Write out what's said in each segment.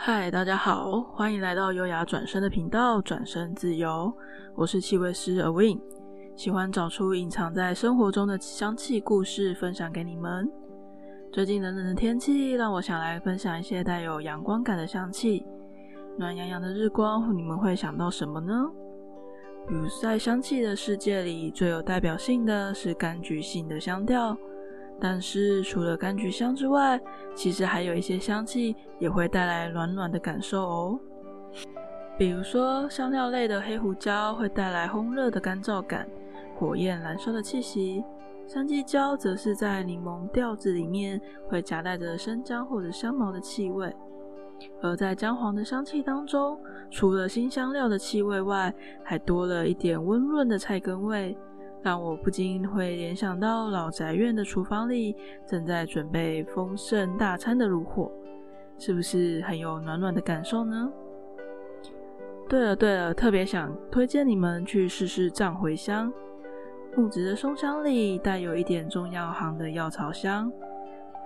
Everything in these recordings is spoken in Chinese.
嗨，大家好，欢迎来到优雅转身的频道，转身自由。我是气味师 Awin，喜欢找出隐藏在生活中的香气故事，分享给你们。最近冷冷的天气，让我想来分享一些带有阳光感的香气。暖洋洋的日光，你们会想到什么呢？比如在香气的世界里，最有代表性的是柑橘性的香调。但是除了柑橘香之外，其实还有一些香气也会带来暖暖的感受哦。比如说香料类的黑胡椒会带来烘热的干燥感，火焰燃烧的气息；山鸡椒则是在柠檬调子里面会夹带着生姜或者香茅的气味。而在姜黄的香气当中，除了辛香料的气味外，还多了一点温润的菜根味。让我不禁会联想到老宅院的厨房里正在准备丰盛大餐的炉火，是不是很有暖暖的感受呢？对了对了，特别想推荐你们去试试藏茴香，木质的松香里带有一点中药行的药草香，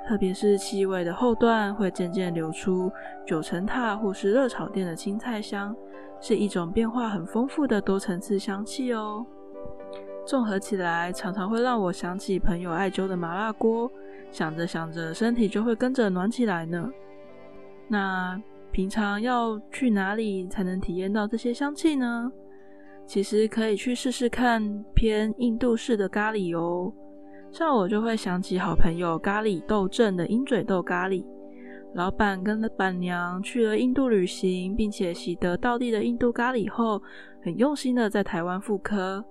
特别是气味的后段会渐渐流出九层塔或是热炒店的青菜香，是一种变化很丰富的多层次香气哦。综合起来，常常会让我想起朋友艾灸的麻辣锅，想着想着，身体就会跟着暖起来呢。那平常要去哪里才能体验到这些香气呢？其实可以去试试看偏印度式的咖喱哦。像我就会想起好朋友咖喱豆镇的鹰嘴豆咖喱，老板跟板娘去了印度旅行，并且习得道地的印度咖喱后，很用心的在台湾复刻。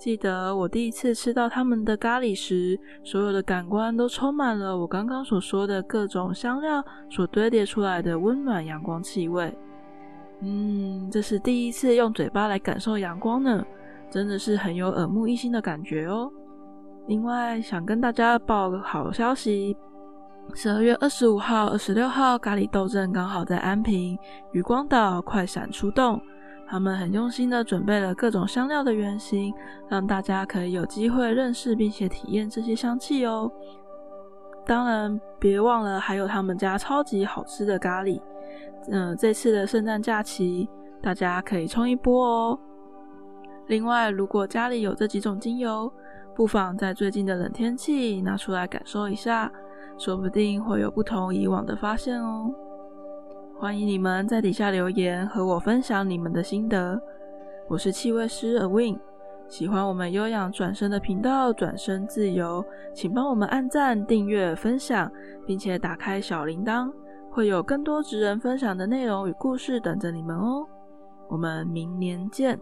记得我第一次吃到他们的咖喱时，所有的感官都充满了我刚刚所说的各种香料所堆叠出来的温暖阳光气味。嗯，这是第一次用嘴巴来感受阳光呢，真的是很有耳目一新的感觉哦。另外，想跟大家报个好消息，十二月二十五号、二十六号，咖喱豆镇刚好在安平渔光岛快闪出动。他们很用心的准备了各种香料的原型，让大家可以有机会认识并且体验这些香气哦。当然，别忘了还有他们家超级好吃的咖喱。嗯、这次的圣诞假期，大家可以冲一波哦。另外，如果家里有这几种精油，不妨在最近的冷天气拿出来感受一下，说不定会有不同以往的发现哦。欢迎你们在底下留言和我分享你们的心得。我是气味师 Awin，喜欢我们优雅转身的频道，转身自由，请帮我们按赞、订阅、分享，并且打开小铃铛，会有更多职人分享的内容与故事等着你们哦。我们明年见。